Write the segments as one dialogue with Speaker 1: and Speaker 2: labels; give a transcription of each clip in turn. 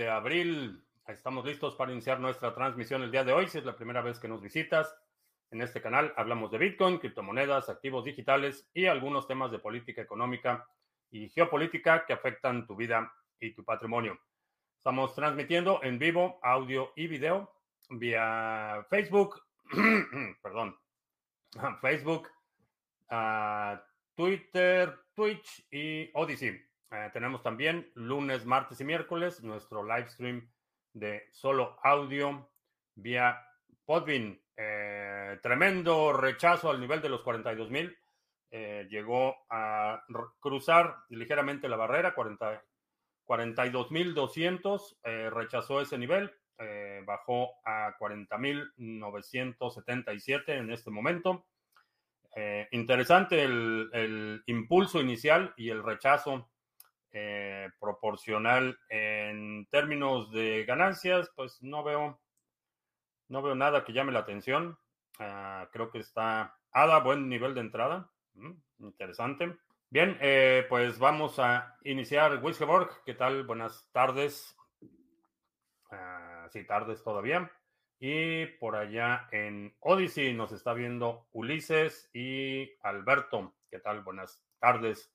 Speaker 1: de abril. Estamos listos para iniciar nuestra transmisión el día de hoy. Si es la primera vez que nos visitas en este canal, hablamos de Bitcoin, criptomonedas, activos digitales y algunos temas de política económica y geopolítica que afectan tu vida y tu patrimonio. Estamos transmitiendo en vivo audio y video vía Facebook, perdón, Facebook, uh, Twitter, Twitch y Odyssey. Eh, tenemos también lunes, martes y miércoles nuestro live stream de solo audio vía Podbean. Eh, tremendo rechazo al nivel de los 42 mil. Eh, llegó a cruzar ligeramente la barrera, 42.200, eh, rechazó ese nivel, bajó a 40.977 en este momento. interesante el, impulso inicial y el rechazo eh, proporcional en términos de ganancias, pues no veo, no veo nada que llame la atención. Ah, creo que está a buen nivel de entrada. Mm, interesante. Bien, eh, pues vamos a iniciar Wisgeborg. ¿Qué tal? Buenas tardes. Uh, sí, tardes todavía. Y por allá en Odyssey nos está viendo Ulises y Alberto. ¿Qué tal? Buenas tardes.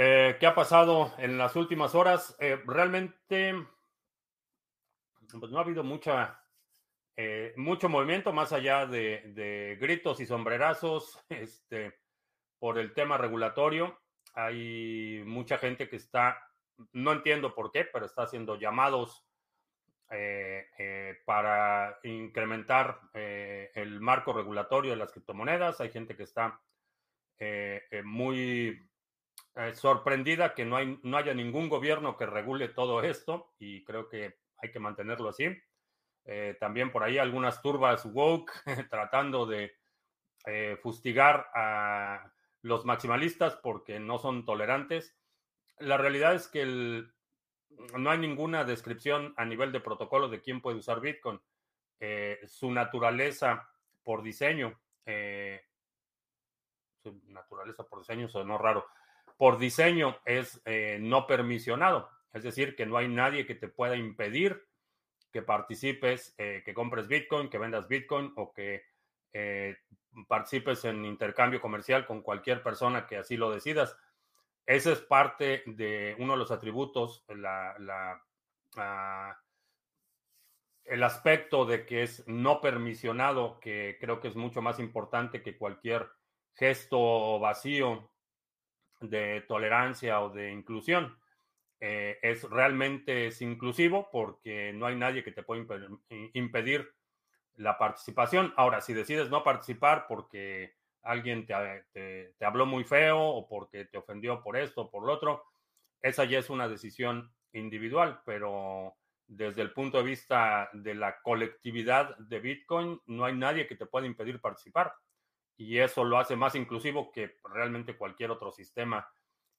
Speaker 1: Eh, ¿Qué ha pasado en las últimas horas? Eh, realmente, pues no ha habido mucha, eh, mucho movimiento más allá de, gritos y sombrerazos este, por el tema regulatorio. Hay mucha gente que está, no entiendo por qué, pero está haciendo llamados para incrementar el marco regulatorio de las criptomonedas. Hay gente que está muy eh, sorprendida que no, hay, no haya ningún gobierno que regule todo esto y creo que hay que mantenerlo así. Eh, también por ahí algunas turbas woke tratando de eh, fustigar a los maximalistas porque no son tolerantes. La realidad es que no hay ninguna descripción a nivel de protocolo de quién puede usar Bitcoin. su naturaleza por diseño, su naturaleza por diseño sonó raro por diseño es eh, no permisionado, es decir, que no hay nadie que te pueda impedir que participes, eh, que compres Bitcoin, que vendas Bitcoin o que eh, participes en intercambio comercial con cualquier persona que así lo decidas. Ese es parte de uno de los atributos, ah, el aspecto de que es no permisionado, que creo que es mucho más importante que cualquier gesto vacío de tolerancia o de inclusión. Eh, es realmente es inclusivo porque no hay nadie que te pueda impedir la participación. Ahora, si decides no participar porque alguien te, te, habló muy feo o porque te ofendió por esto o por lo otro, esa ya es una decisión individual, pero desde el punto de vista de la colectividad de Bitcoin, no hay nadie que te pueda impedir participar y eso lo hace más inclusivo que realmente cualquier otro sistema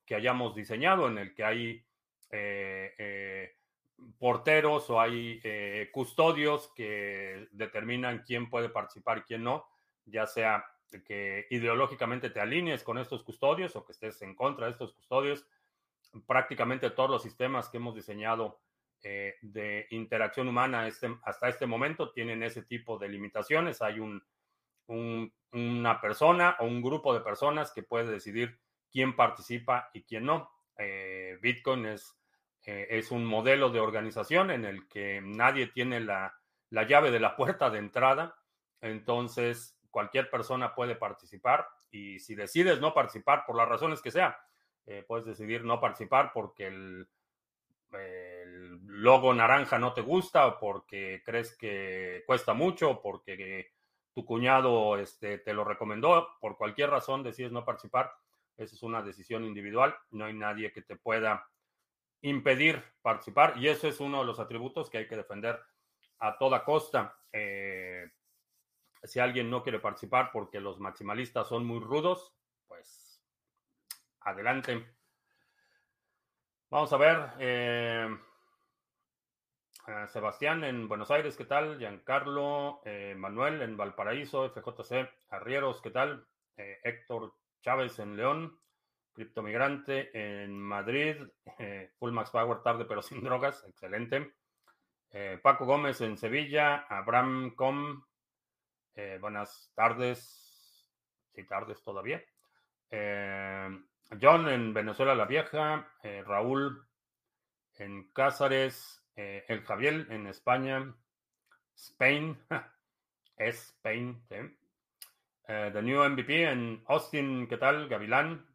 Speaker 1: que hayamos diseñado en el que hay eh, eh, porteros o hay eh, custodios que determinan quién puede participar y quién no, ya sea que ideológicamente te alinees con estos custodios o que estés en contra de estos custodios. Prácticamente todos los sistemas que hemos diseñado de interacción humana este, hasta este momento tienen ese tipo de limitaciones. Hay un una persona o un grupo de personas que puede decidir quién participa y quién no. Eh, Bitcoin es, eh, es un modelo de organización en el que nadie tiene la, llave de la puerta de entrada, entonces cualquier persona puede participar y si decides no participar por las razones que sea, eh, puedes decidir no participar porque el, el, logo naranja no te gusta o porque crees que cuesta mucho porque tu cuñado este, te lo recomendó, por cualquier razón decides no participar, esa es una decisión individual, no hay nadie que te pueda impedir participar y eso es uno de los atributos que hay que defender a toda costa. Eh, si alguien no quiere participar porque los maximalistas son muy rudos, pues adelante. Vamos a ver. Eh, Sebastián en Buenos Aires, ¿qué tal? Giancarlo, eh, Manuel en Valparaíso, FJC, Arrieros, ¿qué tal? Eh, Héctor Chávez en León, Criptomigrante en Madrid. Eh, Full Max Power tarde pero sin drogas. Excelente. Eh, Paco Gómez en Sevilla. Abraham Com. Eh, buenas tardes. Sí, tardes todavía. John en Venezuela la Vieja. Raúl en Cázares. El Javier en España. Spain. es Spain. The New MVP en Austin. ¿Qué tal? Gavilán.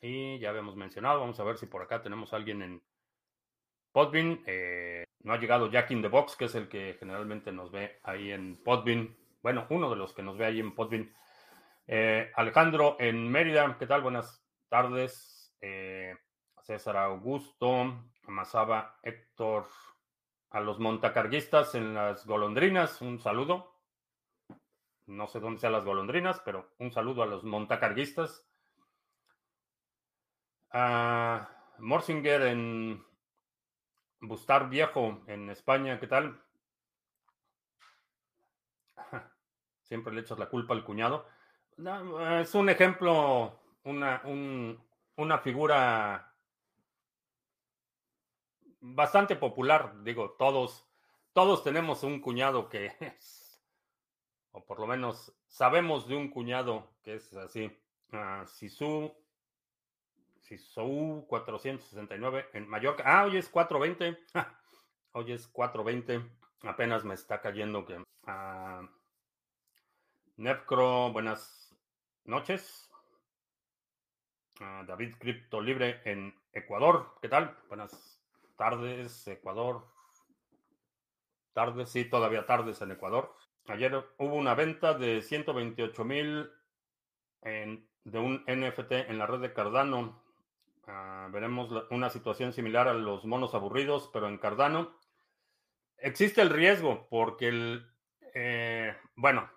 Speaker 1: Y ya habíamos mencionado, vamos a ver si por acá tenemos a alguien en Podbean. Eh, no ha llegado Jack in the Box, que es el que generalmente nos ve ahí en Podbean. Bueno, uno de los que nos ve ahí en Podbean. Eh, Alejandro en Mérida, ¿qué tal? Buenas tardes. Eh, César Augusto, Amasaba Héctor, a los montacarguistas en las golondrinas, un saludo. No sé dónde sean las golondrinas, pero un saludo a los montacarguistas. Uh, Morsinger en Bustar Viejo en España, ¿qué tal? Siempre le echas la culpa al cuñado. es un ejemplo, una, una figura bastante popular. Digo, todos, todos tenemos un cuñado que es, o por lo menos sabemos de un cuñado que es así. Uh, Sisu SOU 469 en Mallorca. Ah, hoy es 420. hoy es 420. Apenas me está cayendo que. Uh, buenas noches. Ah, David Crypto Libre en Ecuador. ¿Qué tal? Buenas tardes, Ecuador. Tardes, sí, todavía tardes en Ecuador. Ayer hubo una venta de 128 mil de un NFT en la red de Cardano. Ah, veremos una situación similar a los monos aburridos, pero en Cardano. Existe el riesgo porque el, eh, bueno,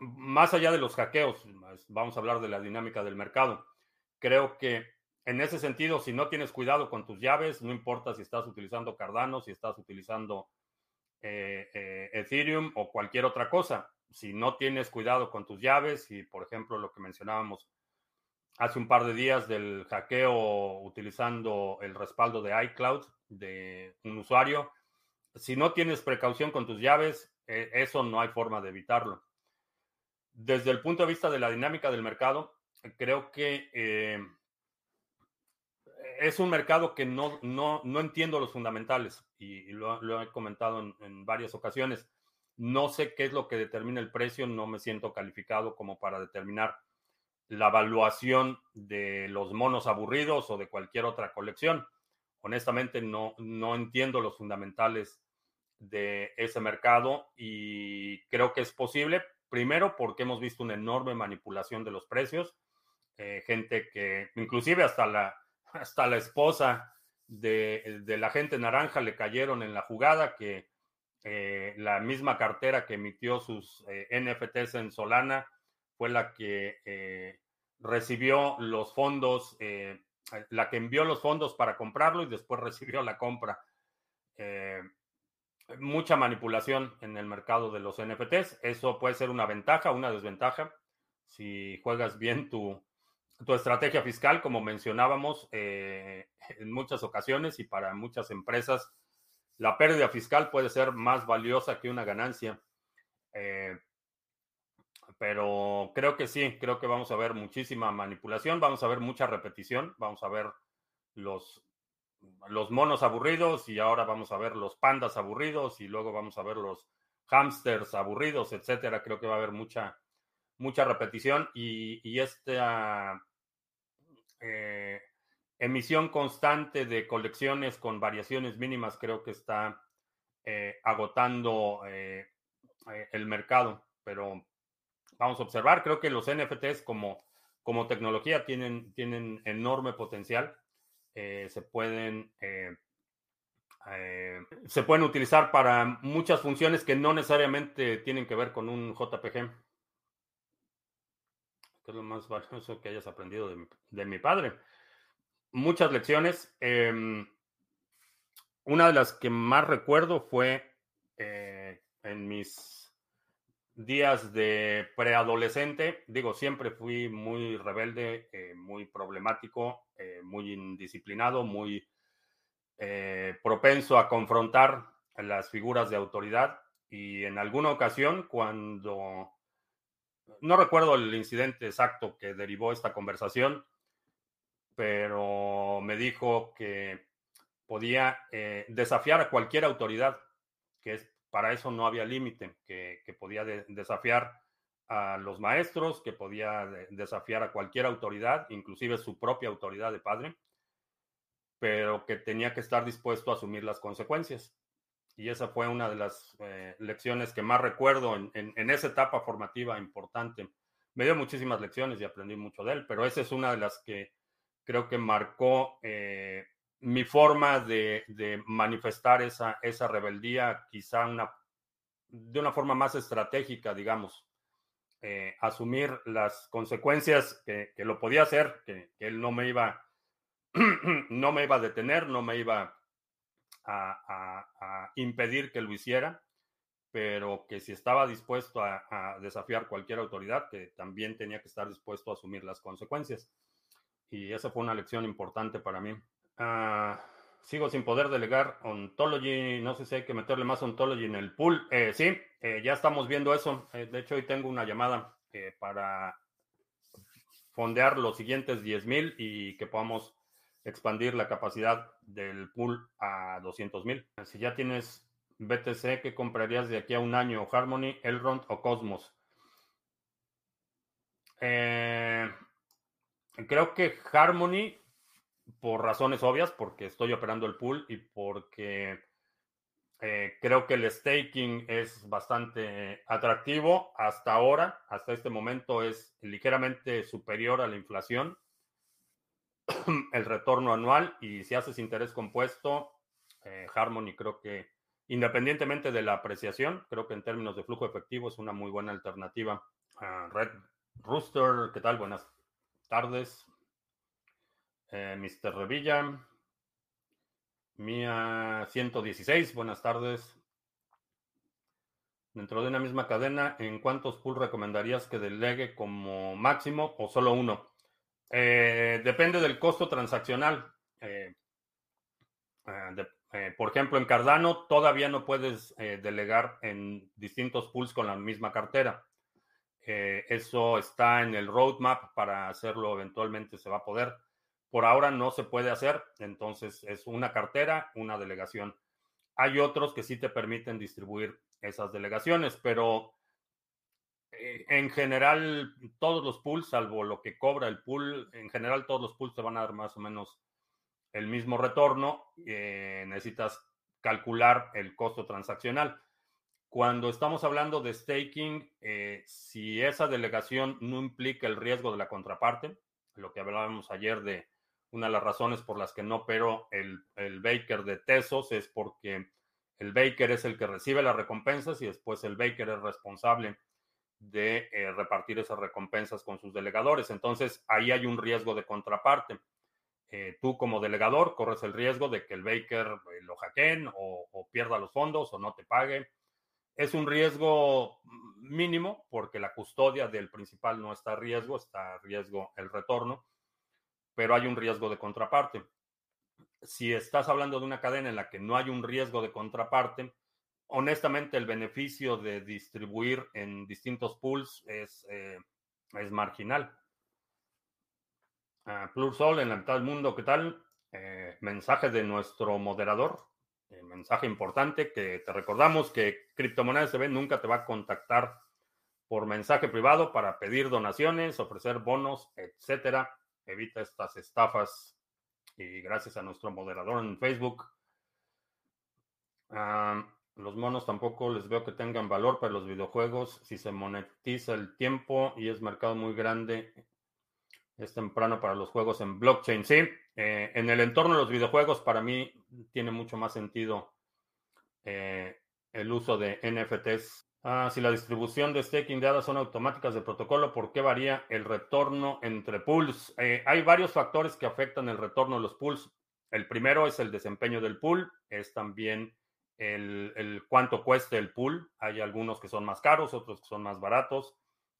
Speaker 1: más allá de los hackeos, vamos a hablar de la dinámica del mercado. Creo que en ese sentido, si no tienes cuidado con tus llaves, no importa si estás utilizando Cardano, si estás utilizando eh, eh, Ethereum o cualquier otra cosa, si no tienes cuidado con tus llaves y, por ejemplo, lo que mencionábamos hace un par de días del hackeo utilizando el respaldo de iCloud de un usuario. Si no tienes precaución con tus llaves, e, eso no hay forma de evitarlo. Desde el punto de vista de la dinámica del mercado, creo que eh, es un mercado que no, no, entiendo los fundamentales y, lo, he comentado en, varias ocasiones. No sé qué es lo que determina el precio, no me siento calificado como para determinar la evaluación de los monos aburridos o de cualquier otra colección. Honestamente, no, no entiendo los fundamentales de ese mercado y creo que es posible, primero porque hemos visto una enorme manipulación de los precios, eh, gente que, inclusive hasta la, hasta la esposa de, la gente naranja le cayeron en la jugada que eh, la misma cartera que emitió sus eh, NFTs en Solana fue la que recibió los fondos, eh, la que envió los fondos para comprarlo y después recibió la compra. Eh, mucha manipulación en el mercado de los NFTs. Eso puede ser una ventaja, una desventaja. Si juegas bien tu, tu estrategia fiscal, como mencionábamos eh, en muchas ocasiones y para muchas empresas, la pérdida fiscal puede ser más valiosa que una ganancia. Pero creo que sí, creo que vamos a ver muchísima manipulación, vamos a ver mucha repetición, vamos a ver los, los monos aburridos y ahora vamos a ver los pandas aburridos y luego vamos a ver los hamsters aburridos, etcétera. Creo que va a haber mucha, mucha repetición y, y esta eh, emisión constante de colecciones con variaciones mínimas creo que está eh, agotando eh, el mercado, pero vamos a observar. Creo que los NFTs como, como tecnología tienen, tienen enorme potencial. Se pueden... Se pueden utilizar para muchas funciones que no necesariamente tienen que ver con un JPG. ¿Qué es lo más valioso que hayas aprendido de mi, padre? Muchas lecciones. Em, una de las que más recuerdo fue en mis días de preadolescente, digo, siempre fui muy rebelde, eh, muy problemático, eh, muy indisciplinado, muy eh, propenso a confrontar las figuras de autoridad y en alguna ocasión cuando, no recuerdo el incidente exacto que derivó esta conversación, pero me dijo que podía desafiar a cualquier autoridad, que es para eso no había límite, que, podía desafiar a los maestros, que podía desafiar a cualquier autoridad, inclusive su propia autoridad de padre, pero que tenía que estar dispuesto a asumir las consecuencias. Y esa fue una de las eh, lecciones que más recuerdo en, esa etapa formativa importante. Me dio muchísimas lecciones y aprendí mucho de él, pero esa es una de las que creo que marcó eh, mi forma de, manifestar esa, esa rebeldía, quizá una, de una forma más estratégica, digamos, eh, asumir las consecuencias que, lo podía hacer, que, él no me iba, no me iba a detener, no me iba a, impedir que lo hiciera, pero que si estaba dispuesto a, desafiar cualquier autoridad, que también tenía que estar dispuesto a asumir las consecuencias. Y esa fue una lección importante para mí. Ah, sigo sin poder delegar Ontology. No sé si hay que meterle más Ontology en el pool. Eh, sí, eh, ya estamos viendo eso. Eh, de hecho, hoy tengo una llamada para fondear los siguientes 10,000 y que podamos expandir la capacidad del pool a 200,000. Si ya tienes BTC, ¿qué comprarías de aquí a un año? ¿Harmony, Elrond o Cosmos? creo que Harmony por razones obvias, porque estoy operando el pool y porque eh, creo que el staking es bastante atractivo hasta ahora, hasta este momento es ligeramente superior a la inflación, el retorno anual y si haces interés compuesto, eh, Harmony creo que independientemente de la apreciación, creo que en términos de flujo efectivo es una muy buena alternativa. Ah, Red Rooster, ¿qué tal? Buenas tardes. Eh, Mr. Revilla. Mía 116, buenas tardes. Dentro de una misma cadena, ¿en cuántos pools recomendarías que delegue como máximo o solo uno? Eh, depende del costo transaccional. Eh, por ejemplo, en Cardano todavía no puedes delegar en distintos pools con la misma cartera. eso está en el roadmap para hacerlo eventualmente se va a poder. Por ahora no se puede hacer, entonces es una cartera, una delegación. Hay otros que sí te permiten distribuir esas delegaciones, pero eh, en general todos los pools, salvo lo que cobra el pool, en general todos los pools te van a dar más o menos el mismo retorno. Eh, necesitas calcular el costo transaccional. Cuando estamos hablando de staking, eh, si esa delegación no implica el riesgo de la contraparte, lo que hablábamos ayer de una de las razones por las que no opero el, el Baker de Tesos es porque el Baker es el que recibe las recompensas y después el Baker es responsable de eh, repartir esas recompensas con sus delegadores. Entonces, ahí hay un riesgo de contraparte. Eh, tú como delegador corres el riesgo de que el Baker eh, lo hackeen o, o, pierda los fondos o no te pague. Es un riesgo mínimo porque la custodia del principal no está a riesgo, está a riesgo el retorno pero hay un riesgo de contraparte. Si estás hablando de una cadena en la que no hay un riesgo de contraparte, honestamente el beneficio de distribuir en distintos pools es, eh, es marginal. Uh, Plursol en la mitad del mundo, ¿qué tal? Eh, mensaje de nuestro moderador, eh, mensaje importante que te recordamos que Criptomonedas CB nunca te va a contactar por mensaje privado para pedir donaciones, ofrecer bonos, etcétera evita estas estafas y gracias a nuestro moderador en Facebook. Los monos tampoco les veo que tengan valor para los videojuegos. Si se monetiza el tiempo y es mercado muy grande, es temprano para los juegos en blockchain. Sí, eh, en el entorno de los videojuegos para mí tiene mucho más sentido eh, el uso de NFTs Ah, si la distribución de staking de ADA son automáticas de protocolo, ¿por qué varía el retorno entre pools? Eh, hay varios factores que afectan el retorno de los pools. El primero es el desempeño del pool, es también el, cuánto cueste el pool. Hay algunos que son más caros, otros que son más baratos.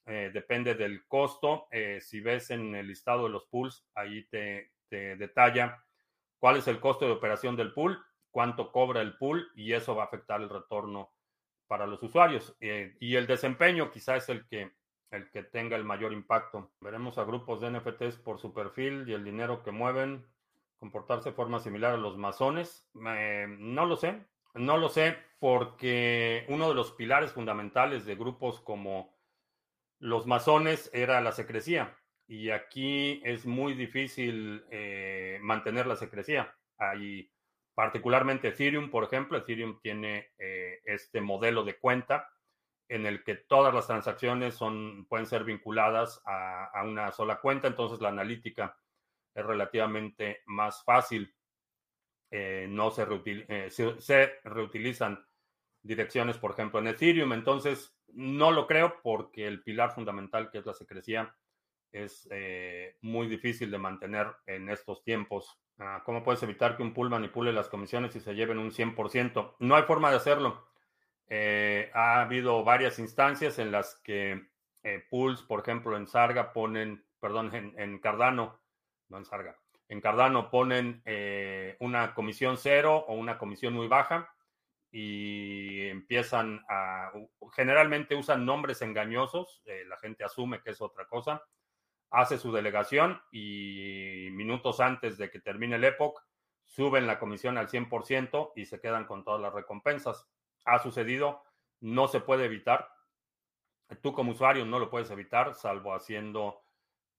Speaker 1: Eh, depende del costo. Eh, si ves en el listado de los pools, ahí te, te, detalla cuál es el costo de operación del pool, cuánto cobra el pool y eso va a afectar el retorno para los usuarios. Eh, y el desempeño quizá es el que, el que tenga el mayor impacto. Veremos a grupos de NFTs por su perfil y el dinero que mueven comportarse de forma similar a los masones. no lo sé. No lo sé porque uno de los pilares fundamentales de grupos como los masones era la secrecía y aquí es muy difícil eh, mantener la secrecía. Hay particularmente Ethereum, por ejemplo, Ethereum tiene eh, este modelo de cuenta en el que todas las transacciones son, pueden ser vinculadas a, una sola cuenta, entonces la analítica es relativamente más fácil. Eh, no se, se, reutilizan direcciones, por ejemplo, en Ethereum. Entonces, no lo creo porque el pilar fundamental, que es la secrecía, es eh, muy difícil de mantener en estos tiempos. Ah, ¿Cómo puedes evitar que un pool manipule las comisiones y se lleven un 100%? No hay forma de hacerlo. Eh, ha habido varias instancias en las que pools, por ejemplo, en Sarga ponen, perdón, en Cardano, no en Sarga, en Cardano ponen eh, una comisión cero o una comisión muy baja y empiezan a, generalmente usan nombres engañosos, eh, la gente asume que es otra cosa, hace su delegación y minutos antes de que termine el Epoch suben la comisión al 100% y se quedan con todas las recompensas. Ha sucedido, no se puede evitar. Tú como usuario no lo puedes evitar, salvo haciendo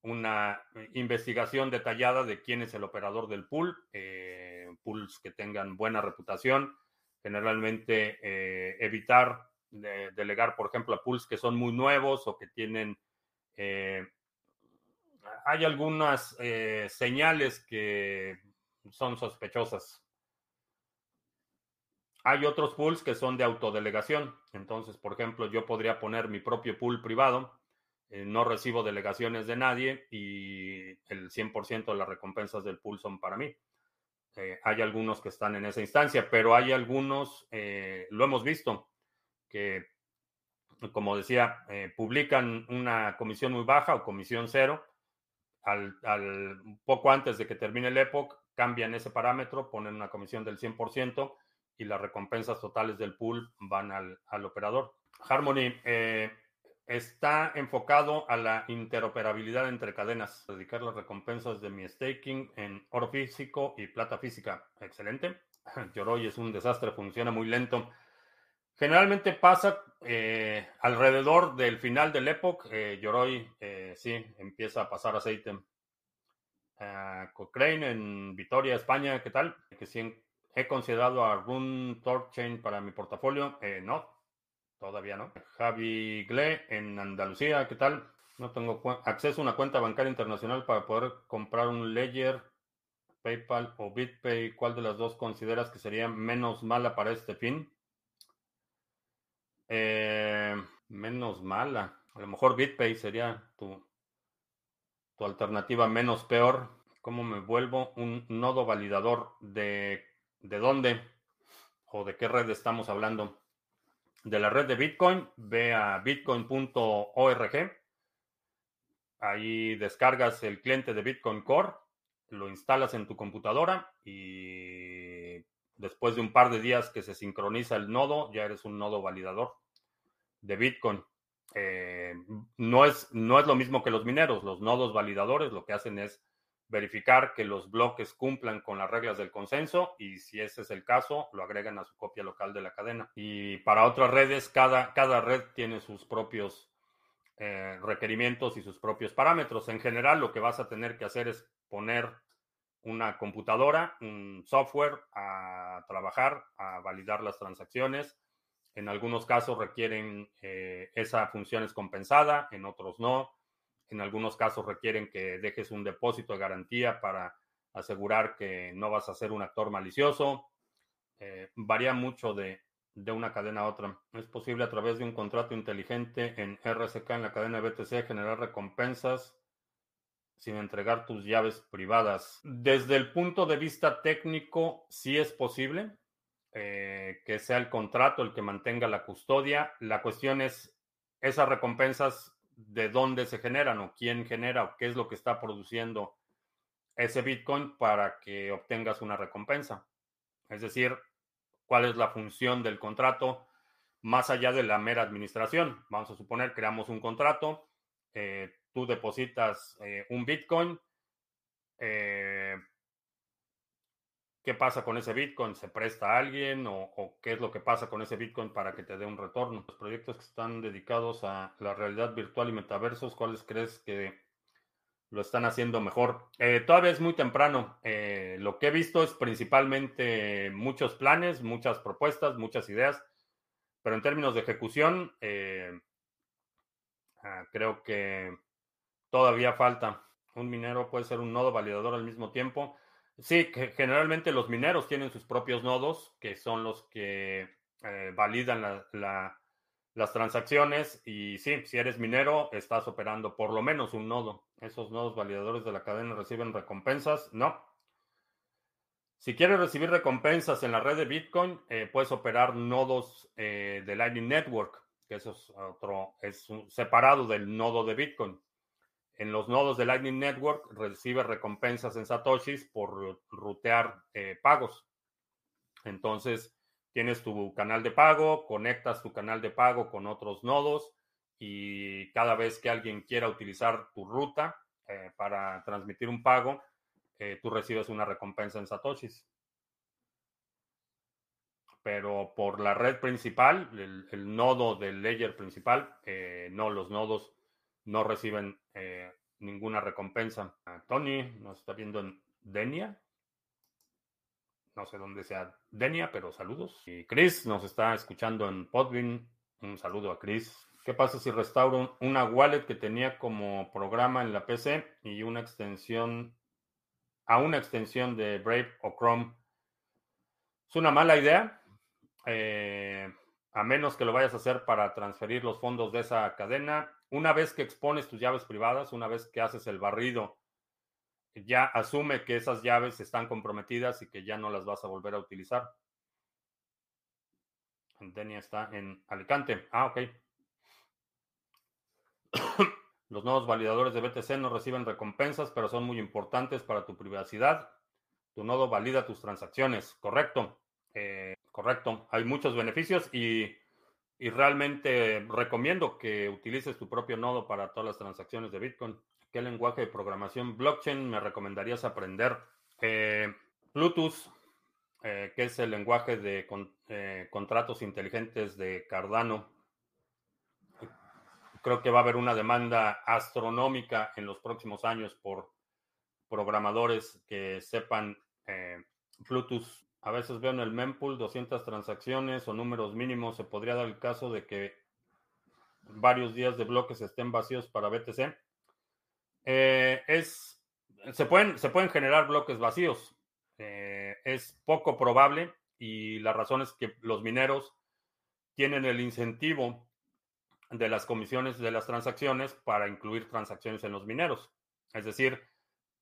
Speaker 1: una eh, investigación detallada de quién es el operador del pool, eh, pools que tengan buena reputación, generalmente eh, evitar delegar, por ejemplo, a pools que son muy nuevos o que tienen, hay algunas señales que son sospechosas. Hay otros pools que son de autodelegación. Entonces, por ejemplo, yo podría poner mi propio pool privado eh, no recibo delegaciones de nadie y el 100% de las recompensas del pool son para mí. Eh, hay algunos que están en esa instancia, pero hay algunos, eh, lo hemos visto, que, como decía, publican una comisión muy baja o comisión cero. Al, poco antes de que termine el Epoch, cambian ese parámetro, ponen una comisión del 100% y las recompensas totales del pool van al, al operador. Harmony, está enfocado a la interoperabilidad entre cadenas. Dedicar las recompensas de mi staking en oro físico y plata física. Excelente. Yoroi es un desastre, funciona muy lento. Generalmente pasa eh, alrededor del final del Epoch. Eh, Yoroi eh, sí empieza a pasar aceite. Uh, Cochrane en Vitoria, España, ¿qué tal? He considerado a Rune Torchain para mi portafolio. no, Todavía no. Javi Gle en Andalucía, ¿qué tal? No tengo acceso a una cuenta bancaria internacional para poder comprar un Ledger, PayPal o BitPay. ¿Cuál de las dos consideras que sería menos mala para este fin? Eh, menos mala. A lo mejor BitPay sería tu, tu alternativa menos peor. ¿Cómo me vuelvo un nodo validador? ¿De, de dónde? ¿O de qué red estamos hablando? De la red de Bitcoin, ve a bitcoin.org. Ahí descargas el cliente de Bitcoin Core, lo instalas en tu computadora y después de un par de días que se sincroniza el nodo, ya eres un nodo validador de Bitcoin. Eh, no, es, no es lo mismo que los mineros. Los nodos validadores lo que hacen es verificar que los bloques cumplan con las reglas del consenso y si ese es el caso, lo agregan a su copia local de la cadena. Y para otras redes, cada, cada red tiene sus propios eh, requerimientos y sus propios parámetros. En general, lo que vas a tener que hacer es poner una computadora, un software a trabajar, a validar las transacciones. En algunos casos requieren eh, esa función es compensada, en otros no en algunos casos requieren que dejes un depósito de garantía para asegurar que no vas a ser un actor malicioso. Eh, varía mucho de, una cadena a otra. Es posible a través de un contrato inteligente en RSK en la cadena BTC generar recompensas sin entregar tus llaves privadas. Desde el punto de vista técnico, sí es posible. eh, que sea el contrato el que mantenga la custodia. La cuestión es esas recompensas, de dónde se generan o quién genera o qué es lo que está produciendo ese Bitcoin para que obtengas una recompensa. Es decir, cuál es la función del contrato más allá de la mera administración. Vamos a suponer, creamos un contrato, eh, tú depositas eh, un Bitcoin. Eh, ¿Qué pasa con ese Bitcoin? ¿Se presta a alguien o, o, qué es lo que pasa con ese Bitcoin para que te dé un retorno? Los proyectos que están dedicados a la realidad virtual y metaversos, ¿cuáles crees que lo están haciendo mejor. Eh, todavía es muy temprano. Eh, lo que he visto es principalmente muchos planes, muchas propuestas, muchas ideas, pero en términos de ejecución, eh, ah, creo que todavía falta. Un minero puede ser un nodo validador al mismo tiempo. Sí, que generalmente los mineros tienen sus propios nodos, que son los que validan la las transacciones y sí, si eres minero, estás operando por lo menos un nodo. Esos nodos validadores de la cadena reciben recompensas. No. Si quieres recibir recompensas en la red de Bitcoin, eh, puedes operar nodos eh, de Lightning Network, que eso es otro, es separado del nodo de Bitcoin. En los nodos de Lightning Network recibe recompensas en Satoshis por rutear eh, pagos. Entonces, Tienes tu canal de pago, conectas tu canal de pago con otros nodos y cada vez que alguien quiera utilizar tu ruta eh, para transmitir un pago, eh, tú recibes una recompensa en Satoshis. Pero por la red principal, el, nodo del layer principal, no, los nodos no reciben ninguna recompensa. Tony nos está viendo en Denia no sé dónde sea Denia, pero saludos. Y Chris nos está escuchando en Podbean. Un saludo a Chris. ¿Qué pasa si restauro una wallet que tenía como programa en la PC y una extensión a una extensión de Brave o Chrome? Es una mala idea, eh, a menos que lo vayas a hacer para transferir los fondos de esa cadena. Una vez que expones tus llaves privadas, una vez que haces el barrido ya asume que esas llaves están comprometidas y que ya no las vas a volver a utilizar. Denia está en Alicante. Ah, ok. Los nuevos validadores de BTC no reciben recompensas, pero son muy importantes para tu privacidad. Tu nodo valida tus transacciones. Correcto. Eh, correcto. Hay muchos beneficios y, y realmente recomiendo que utilices tu propio nodo para todas las transacciones de Bitcoin. ¿Qué lenguaje de programación blockchain me recomendarías aprender? Eh, Bluetooth, eh, que es el lenguaje de eh, contratos inteligentes de Cardano. Creo que va a haber una demanda astronómica en los próximos años por programadores que sepan Bluetooth. A veces veo en el mempool 200 transacciones o números mínimos. Se podría dar el caso de que varios días de bloques estén vacíos para BTC. Eh, es, se, pueden, se pueden generar bloques vacíos. Eh, es poco probable y la razón es que los mineros tienen el incentivo de las comisiones de las transacciones para incluir transacciones en los mineros. Es decir,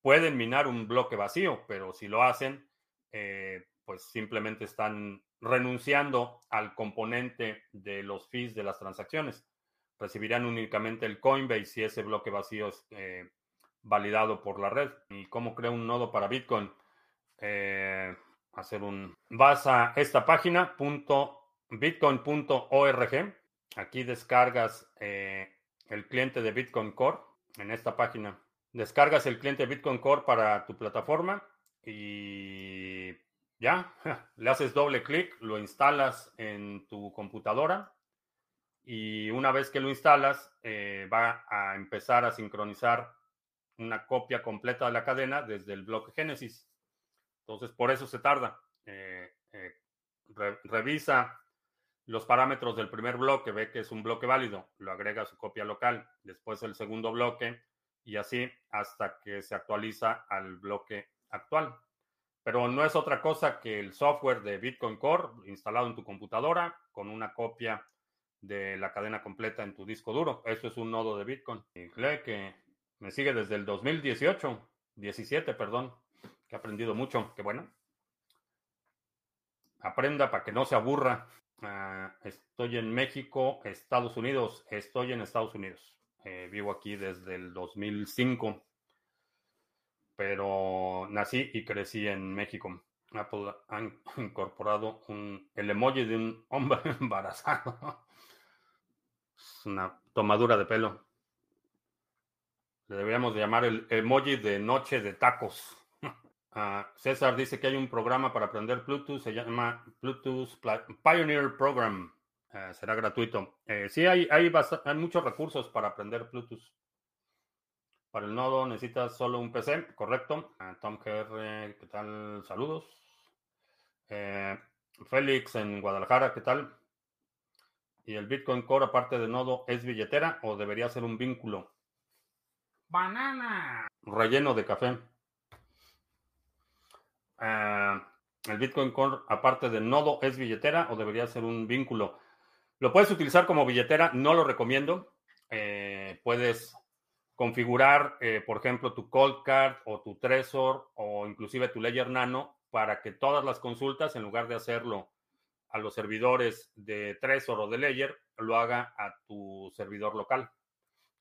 Speaker 1: pueden minar un bloque vacío, pero si lo hacen, eh, pues simplemente están renunciando al componente de los fees de las transacciones recibirán únicamente el Coinbase si ese bloque vacío es eh, validado por la red. ¿Y cómo creo un nodo para Bitcoin? Eh, hacer un... Vas a esta página, bitcoin.org. Aquí descargas eh, el cliente de Bitcoin Core en esta página. Descargas el cliente de Bitcoin Core para tu plataforma y ya, le haces doble clic, lo instalas en tu computadora y una vez que lo instalas, eh, va a empezar a sincronizar una copia completa de la cadena desde el bloque Génesis. Entonces, por eso se tarda. Eh, eh, revisa los parámetros del primer bloque, ve que es un bloque válido, lo agrega a su copia local, después el segundo bloque y así hasta que se actualiza al bloque actual. Pero no es otra cosa que el software de Bitcoin Core instalado en tu computadora con una copia de la cadena completa en tu disco duro. Eso es un nodo de Bitcoin. Y que me sigue desde el 2018, 17, perdón, que ha aprendido mucho, qué bueno. aprenda para que no se aburra. Ah, estoy en México, Estados Unidos. Estoy en Estados Unidos. Eh, vivo aquí desde el 2005, pero nací y crecí en México. Apple han incorporado un, el emoji de un hombre embarazado. Es una tomadura de pelo. Le deberíamos llamar el emoji de noche de tacos. Uh, César dice que hay un programa para aprender Bluetooth, se llama Bluetooth Pioneer Program. Uh, será gratuito. Eh, sí, hay, hay, hay, muchos recursos para aprender Bluetooth. Para el nodo necesitas solo un PC, correcto. Uh, Tom GR, ¿qué tal? Saludos. Eh, Félix en Guadalajara, ¿qué tal? ¿Y el Bitcoin Core, aparte de nodo, es billetera o debería ser un vínculo? Banana. Relleno de café. Uh, el Bitcoin Core, aparte de nodo, es billetera o debería ser un vínculo. Lo puedes utilizar como billetera, no lo recomiendo. Eh, puedes configurar, eh, por ejemplo, tu Cold Card o tu Trezor o inclusive tu Ledger Nano para que todas las consultas, en lugar de hacerlo a los servidores de Trezor o de Ledger, lo haga a tu servidor local,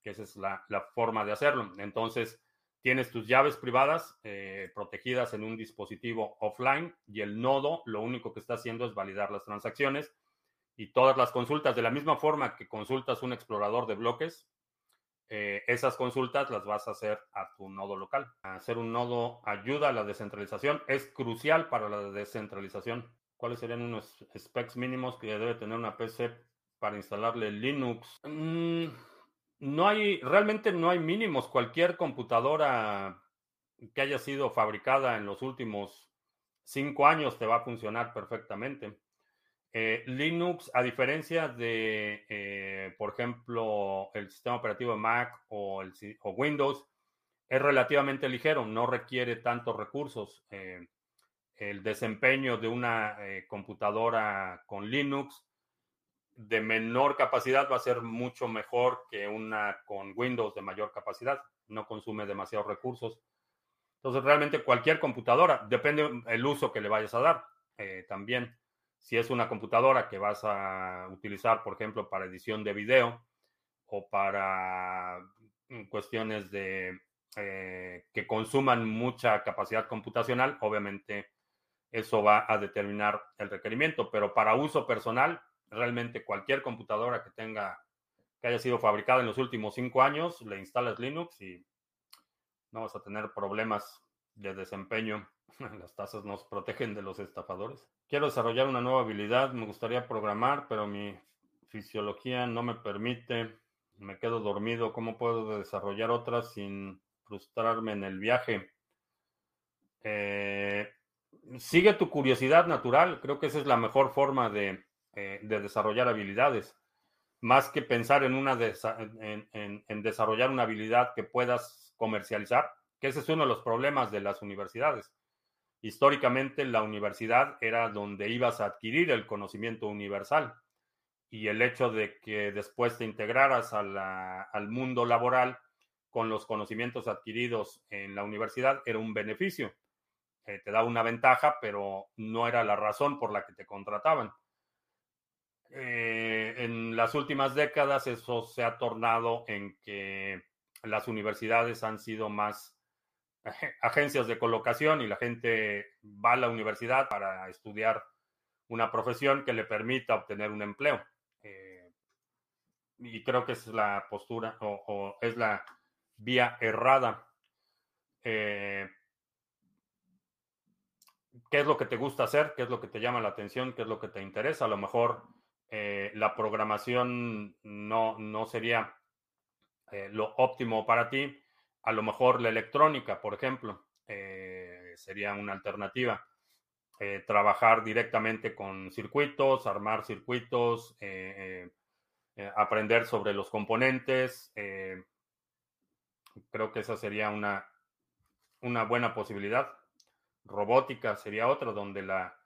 Speaker 1: que esa es la, la forma de hacerlo. Entonces, tienes tus llaves privadas eh, protegidas en un dispositivo offline y el nodo lo único que está haciendo es validar las transacciones y todas las consultas, de la misma forma que consultas un explorador de bloques, eh, esas consultas las vas a hacer a tu nodo local. Hacer un nodo ayuda a la descentralización, es crucial para la descentralización. ¿Cuáles serían unos specs mínimos que debe tener una PC para instalarle Linux? Mm, no hay, realmente no hay mínimos. Cualquier computadora que haya sido fabricada en los últimos cinco años te va a funcionar perfectamente. Eh, Linux, a diferencia de, eh, por ejemplo, el sistema operativo Mac o, Windows, es relativamente ligero, no requiere tantos recursos. Eh, el desempeño de una computadora con Linux de menor capacidad va a ser mucho mejor que una con Windows de mayor capacidad. No consume demasiados recursos. Entonces, realmente cualquier computadora, depende el uso que le vayas a dar. También, si es una computadora que vas a utilizar, por ejemplo, para edición de video o para mm, cuestiones de eh, que consuman mucha capacidad computacional, obviamente eso va a determinar el requerimiento. Pero para uso personal, realmente cualquier computadora que tenga, que haya sido fabricada en los últimos cinco años, le instalas Linux y no vas a tener problemas de desempeño. Las tasas nos protegen de los estafadores. Quiero desarrollar una nueva habilidad, me gustaría programar, pero mi fisiología no me permite. Me quedo dormido. ¿Cómo puedo desarrollar otras sin frustrarme en el viaje? Eh, sigue tu curiosidad natural. Creo que esa es la mejor forma de, eh, de desarrollar habilidades, más que pensar en, una en, desarrollar una habilidad que puedas comercializar, que ese es uno de los problemas de las universidades. Históricamente la universidad era donde ibas a adquirir el conocimiento universal y el hecho de que después te integraras al mundo laboral con los conocimientos adquiridos en la universidad era un beneficio. Eh, te da una ventaja, pero no era la razón por la que te contrataban. Eh, en las últimas décadas eso se ha tornado en que las universidades han sido más agencias de colocación y la gente va a la universidad para estudiar una profesión que le permita obtener un empleo. Eh, y creo que es la postura o, es la vía errada. Eh, ¿Qué es lo que te gusta hacer? ¿Qué es lo que te llama la atención? ¿Qué es lo que te interesa? A lo mejor eh, la programación no, no sería lo óptimo para ti. A lo mejor la electrónica, por ejemplo, eh, sería una alternativa. trabajar directamente con circuitos, armar circuitos, aprender sobre los componentes. creo que esa sería una, una buena posibilidad. Robótica sería otra, donde la,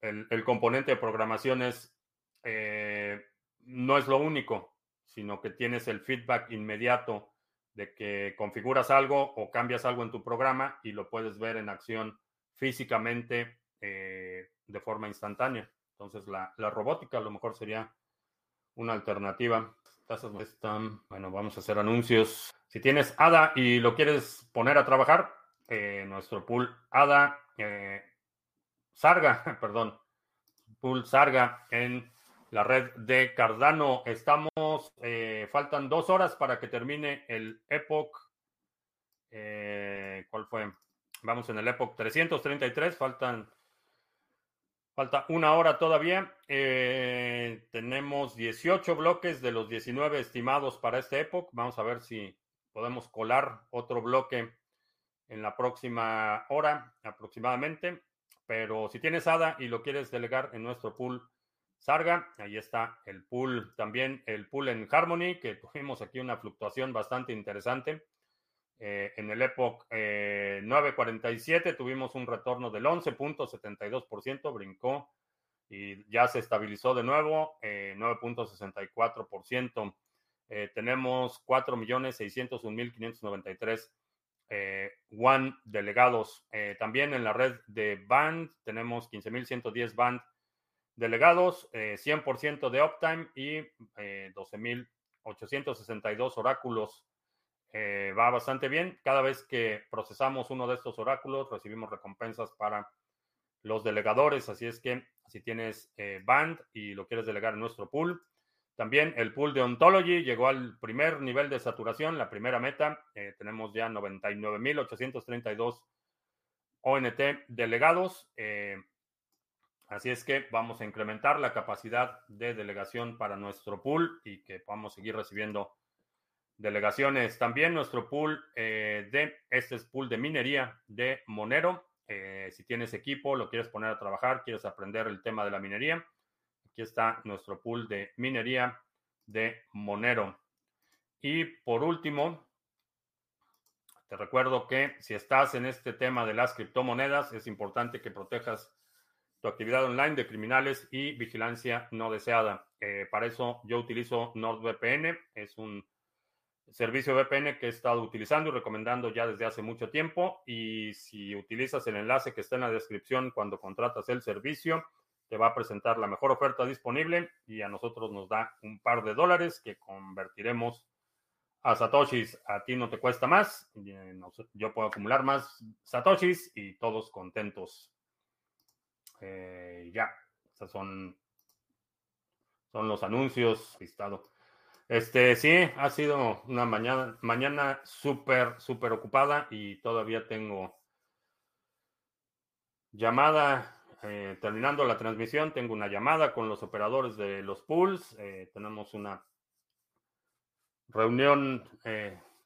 Speaker 1: el, el componente de programación es eh, no es lo único, sino que tienes el feedback inmediato de que configuras algo o cambias algo en tu programa y lo puedes ver en acción físicamente de forma instantánea. Entonces, la, la, robótica a lo mejor sería una alternativa. bueno, vamos a hacer anuncios. Si tienes ADA y lo quieres poner a trabajar, nuestro pool ADA Sarga, perdón, pool Sarga en la red de Cardano. Estamos, eh, faltan dos horas para que termine el Epoch. Eh, ¿Cuál fue? Vamos en el Epoch 333, faltan, falta una hora todavía. Eh, tenemos 18 bloques de los 19 estimados para este Epoch. Vamos a ver si podemos colar otro bloque en la próxima hora aproximadamente. Pero si tienes ADA y lo quieres delegar en nuestro pool Sarga, ahí está el pool, también el pool en Harmony, que tuvimos aquí una fluctuación bastante interesante. Eh, en el Epoch 947 eh, tuvimos un retorno del 11.72%, brincó y ya se estabilizó de nuevo, 9.64%. Eh, tenemos 4.601.593 eh, One delegados. Eh, también en la red de Band tenemos 15.110 Band delegados, 100% eh, de uptime y 12.862 oráculos. va bastante bien. Cada vez que procesamos uno de estos oráculos, recibimos recompensas para los delegadores. Así es que si tienes Band y lo quieres delegar en nuestro pool, también el pool de Ontology llegó al primer nivel de saturación, la primera meta. Eh, tenemos ya 99.832 ONT delegados. Eh, así es que vamos a incrementar la capacidad de delegación para nuestro pool y que podamos seguir recibiendo delegaciones. También nuestro pool eh, de, este es pool de minería de Monero. si tienes equipo, lo quieres poner a trabajar, quieres aprender el tema de la minería Aquí está nuestro pool de minería de Monero. Y por último, te recuerdo que si estás en este tema de las criptomonedas, es importante que protejas tu actividad online de criminales y vigilancia no deseada. Eh, para eso yo utilizo NordVPN, es un servicio VPN que he estado utilizando y recomendando ya desde hace mucho tiempo. Y si utilizas el enlace que está en la descripción cuando contratas el servicio, te va a presentar la mejor oferta disponible y a nosotros nos da un par de dólares que convertiremos a satoshis. A ti no te cuesta más, yo puedo acumular más satoshis y todos contentos. Eh, ya, esos son, son los anuncios listado. Este, sí, ha sido una mañana, mañana súper, súper ocupada y todavía tengo llamada eh, terminando la transmisión, tengo una llamada con los operadores de los pools. Eh, tenemos una reunión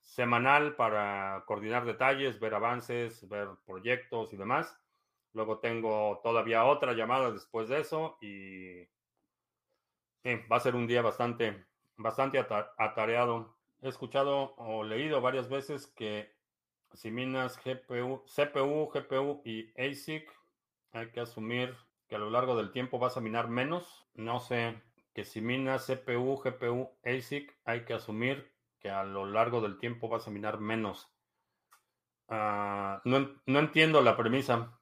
Speaker 1: semanal para coordinar detalles, ver avances, ver proyectos y demás. Luego tengo todavía otra llamada después de eso y va a ser un día bastante, bastante atareado. He escuchado o leído varias veces que si minas GPU, CPU, GPU y ASIC hay que asumir que a lo largo del tiempo vas a minar menos. No sé, que si minas CPU, GPU, ASIC, hay que asumir que a lo largo del tiempo vas a minar menos. Ah, no, entiendo la premisa.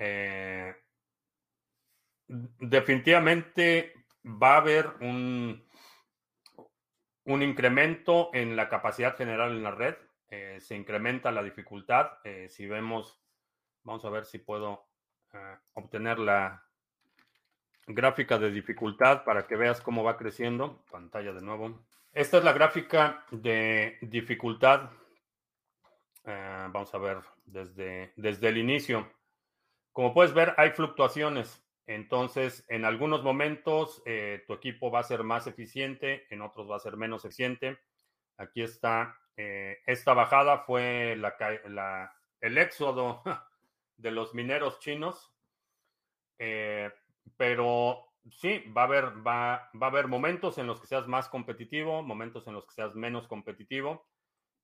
Speaker 1: Eh, definitivamente va a haber un, un incremento en la capacidad general en la red. Eh, se incrementa la dificultad. Eh, si vemos Vamos a ver si puedo obtener la gráfica de dificultad para que veas cómo va creciendo. Pantalla de nuevo. Esta es la gráfica de dificultad. Vamos a ver desde, desde el inicio. Como puedes ver, hay fluctuaciones. Entonces, en algunos momentos eh, tu equipo va a ser más eficiente, en otros va a ser menos eficiente. Aquí está. esta bajada fue la, el éxodo de los mineros chinos. Eh, pero sí, va a, haber, va, va, a haber momentos en los que seas más competitivo, momentos en los que seas menos competitivo.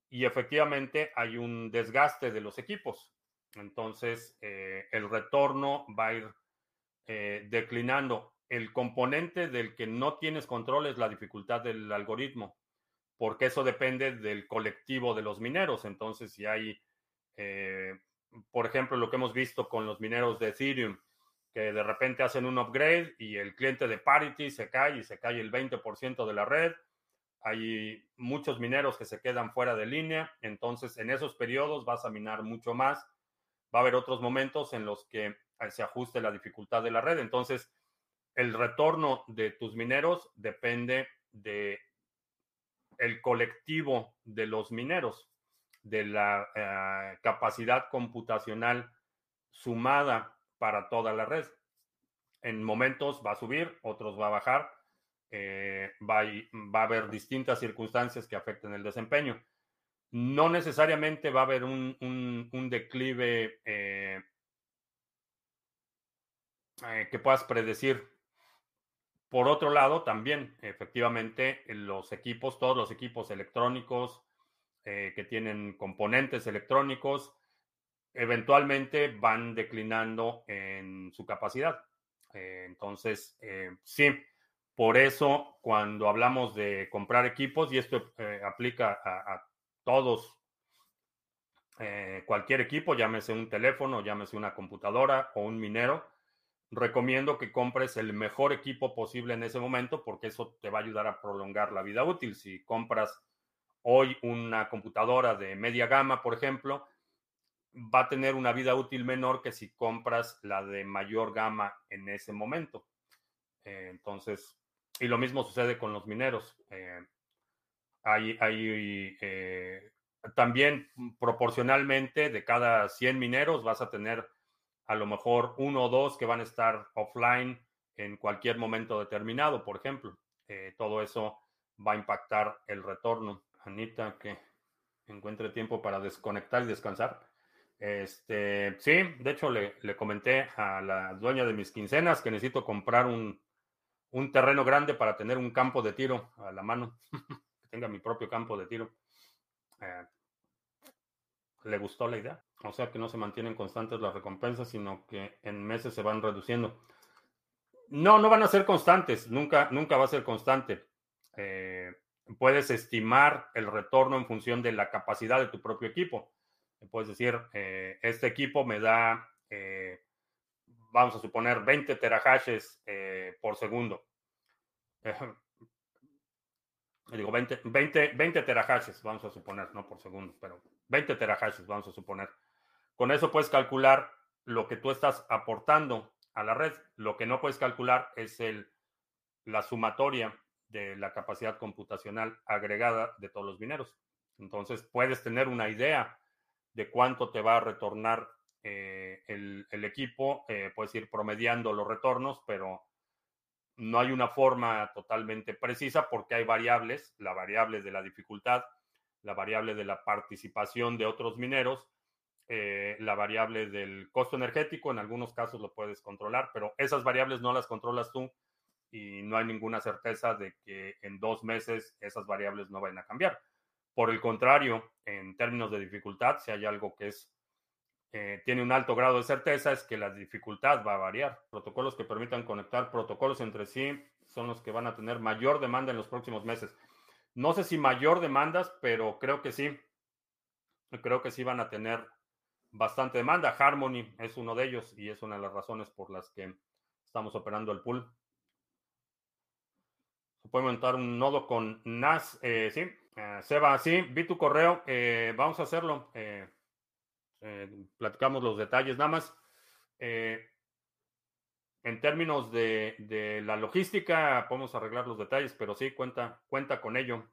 Speaker 1: Y efectivamente hay un desgaste de los equipos. Entonces, eh, el retorno va a ir eh, declinando. El componente del que no tienes control es la dificultad del algoritmo, porque eso depende del colectivo de los mineros. Entonces, si hay por ejemplo, lo que hemos visto con los mineros de Ethereum, que de repente hacen un upgrade y el cliente de Parity se cae y se cae el 20% de la red. Hay muchos mineros que se quedan fuera de línea, entonces en esos periodos vas a minar mucho más. Va a haber otros momentos en los que eh, se ajuste la dificultad de la red. Entonces, el retorno de tus mineros depende de el colectivo de los mineros, de la eh, capacidad computacional sumada para toda la red. En momentos va a subir, otros va a bajar, eh, va, a, haber distintas circunstancias que afecten el desempeño. No necesariamente va a haber un, declive eh, que puedas predecir por otro lado, también, efectivamente, los equipos, todos los equipos electrónicos eh, que tienen componentes electrónicos, eventualmente van declinando en su capacidad. Eh, entonces, eh, sí, por eso cuando hablamos de comprar equipos, y esto aplica a, a todos, cualquier equipo, llámese un teléfono, llámese una computadora o un minero, recomiendo que compres el mejor equipo posible en ese momento porque eso te va a ayudar a prolongar la vida útil. Si compras hoy una computadora de media gama, por ejemplo, va a tener una vida útil menor que si compras la de mayor gama en ese momento. Eh, entonces, y lo mismo sucede con los mineros. Eh, hay, hay eh, también proporcionalmente de cada 100 mineros vas a tener a lo mejor uno o dos que van a estar offline en cualquier momento determinado, por ejemplo. Eh, todo eso va a impactar el retorno. Anita, que encuentre tiempo para desconectar y descansar. Este, sí, de hecho le, comenté a la dueña de mis quincenas que necesito comprar un, terreno grande para tener un campo de tiro a la mano, tenga mi propio campo de tiro. Eh, ¿Le gustó la idea? O sea que no se mantienen constantes las recompensas, sino que en meses se van reduciendo. No, no van a ser constantes, nunca, nunca va a ser constante. Eh, puedes estimar el retorno en función de la capacidad de tu propio equipo. Puedes decir, eh, este equipo me da, vamos a suponer, 20 terahashes por segundo. digo, 20, 20, 20 terahashes, vamos a suponer, no por segundo, pero 20 terahashes, vamos a suponer. Con eso puedes calcular lo que tú estás aportando a la red. Lo que no puedes calcular es el, la sumatoria de la capacidad computacional agregada de todos los mineros. Entonces puedes tener una idea de cuánto te va a retornar eh, el, equipo, eh, puedes ir promediando los retornos, pero no hay una forma totalmente precisa porque hay variables, la variable de la dificultad, la variable de la participación de otros mineros eh, la variable del costo energético, en algunos casos lo puedes controlar, pero esas variables no las controlas tú y no hay ninguna certeza de que en dos meses esas variables no vayan a cambiar. Por el contrario, en términos de dificultad, si hay algo que es eh, tiene un alto grado de certeza, es que la dificultad va a variar. Protocolos que permitan conectar protocolos entre sí son los que van a tener mayor demanda en los próximos meses. No sé si mayor demandas, pero creo que sí. Creo que sí van a tener bastante demanda. Harmony es uno de ellos y es una de las razones por las que estamos operando el pool. Se puede montar un nodo con NAS, eh, sí. Eh, Seba, sí, vi tu correo. Vamos a hacerlo. Platicamos los detalles. Nada más, en términos de, la logística, podemos arreglar los detalles, pero sí, cuenta, cuenta con ello.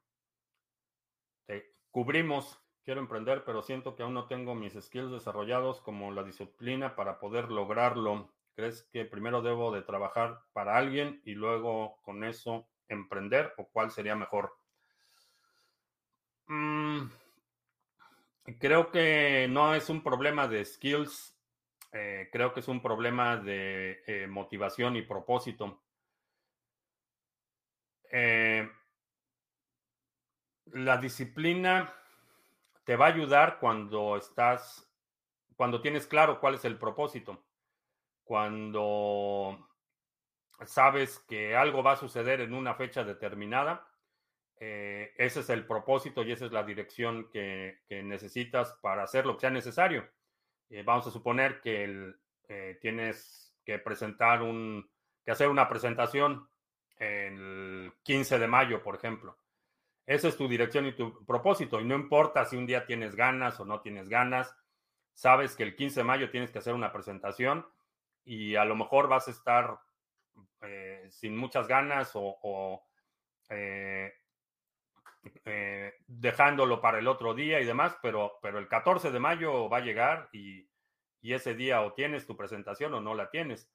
Speaker 1: cubrimos Quiero emprender, pero siento que aún no tengo mis skills desarrollados como la disciplina para poder lograrlo. ¿Crees que primero debo de trabajar para alguien y luego con eso emprender o cuál sería mejor? Mm, creo que no es un problema de skills, eh, creo que es un problema de eh, motivación y propósito. Eh, la disciplina te va a ayudar cuando estás, cuando tienes claro cuál es el propósito, cuando sabes que algo va a suceder en una fecha determinada. Eh, ese es el propósito y esa es la dirección que, necesitas para hacer lo que sea necesario. Eh, vamos a suponer que eh, tienes que presentar un, que hacer una presentación el 15 de mayo, por ejemplo. Esa es tu dirección y tu propósito. Y no importa si un día tienes ganas o no tienes ganas, sabes que el 15 de mayo tienes que hacer una presentación y a lo mejor vas a estar sin muchas ganas o, eh, eh, dejándolo para el otro día y demás, pero, pero el 14 de mayo va a llegar y, y ese día o tienes tu presentación o no la tienes.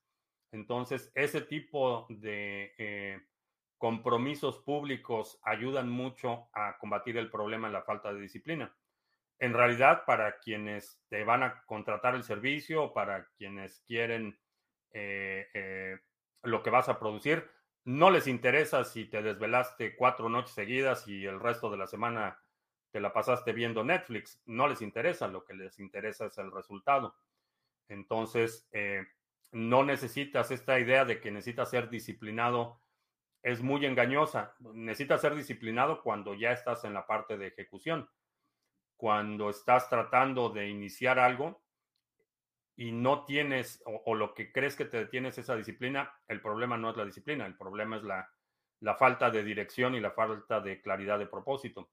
Speaker 1: Entonces, ese tipo de compromisos públicos ayudan mucho a combatir el problema de la falta de disciplina. En realidad, para quienes te van a contratar el servicio, para quienes quieren lo que vas a producir. No les interesa si te desvelaste cuatro noches seguidas y el resto de la semana te la pasaste viendo Netflix. No les interesa, lo que les interesa es el resultado. Entonces, eh, no necesitas esta idea de que necesitas ser disciplinado. Es muy engañosa. Necesitas ser disciplinado cuando ya estás en la parte de ejecución. Cuando estás tratando de iniciar algo, y no tienes o, lo que crees que te detienes esa disciplina, el problema no es la disciplina, el problema es la, falta de dirección y la falta de claridad de propósito.